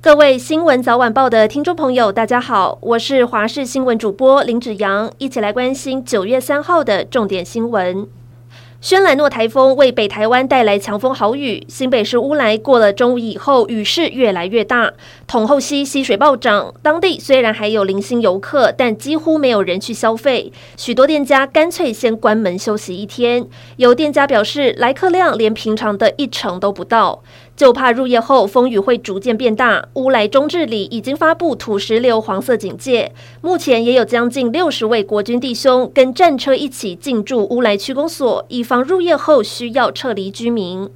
各位新闻早晚报的听众朋友，大家好，我是华视新闻主播林子阳，一起来关心九月三号的重点新闻。轩岚诺台风为北台湾带来强风豪雨，新北市乌来过了中午以后，雨势越来越大，统后溪溪水暴涨，当地虽然还有零星游客，但几乎没有人去消费，许多店家干脆先关门休息一天。有店家表示，来客量连平常的一成都不到。就怕入夜后风雨会逐渐变大。乌来中治里已经发布土石流黄色警戒，目前也有将近六十位国军弟兄跟战车一起进驻乌来区公所，以防入夜后需要撤离居民。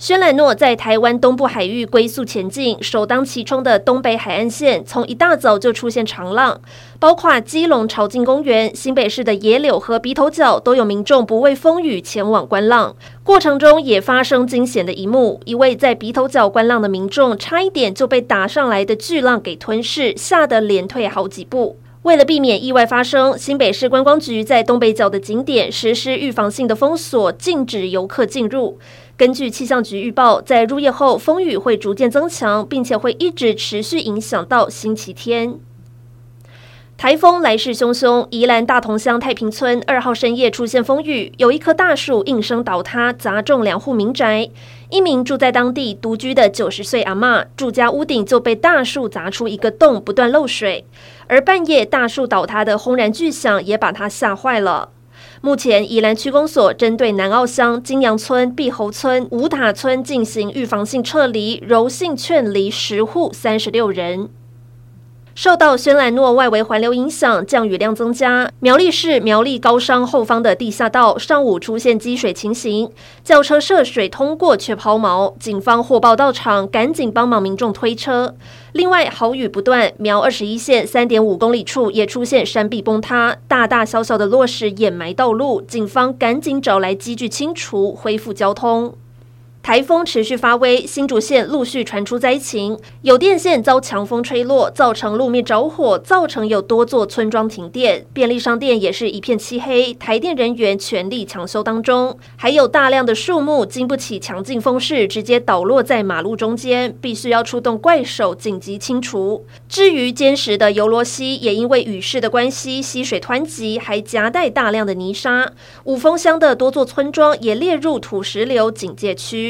轩岚诺在台湾东部海域龟速前进，首当其冲的东北海岸线从一大早就出现长浪，包括基隆潮境公园、新北市的野柳和鼻头角都有民众不畏风雨前往观浪，过程中也发生惊险的一幕，一位在鼻头角观浪的民众差一点就被打上来的巨浪给吞噬，吓得连退好几步。为了避免意外发生，新北市观光局在东北角的景点实施预防性的封锁，禁止游客进入。根据气象局预报，在入夜后风雨会逐渐增强，并且会一直持续影响到星期天。台风来势汹汹，宜兰大同乡太平村二号深夜出现风雨，有一棵大树应声倒塌，砸中两户民宅。一名住在当地独居的九十岁阿嬷，住家屋顶就被大树砸出一个洞，不断漏水。而半夜大树倒塌的轰然巨响，也把他吓坏了。目前，宜兰区公所针对南澳乡金阳村、碧侯村、五塔村进行预防性撤离，柔性劝离十户三十六人。受到轩岚诺外围环流影响，降雨量增加。苗栗市苗栗高商后方的地下道上午出现积水情形，轿车涉水通过却抛锚，警方获报到场，赶紧帮忙民众推车。另外，豪雨不断，苗二十一线三点五公里处也出现山壁崩塌，大大小小的落石掩埋道路，警方赶紧找来机具清除，恢复交通。台风持续发威，新竹县陆续传出灾情，有电线遭强风吹落，造成路面着火，造成有多座村庄停电，便利商店也是一片漆黑，台电人员全力抢修当中，还有大量的树木经不起强劲风势，直接倒落在马路中间，必须要出动怪手紧急清除。至于坚实的尤罗溪，也因为雨势的关系，溪水湍急，还夹带大量的泥沙，五峰乡的多座村庄也列入土石流警戒区。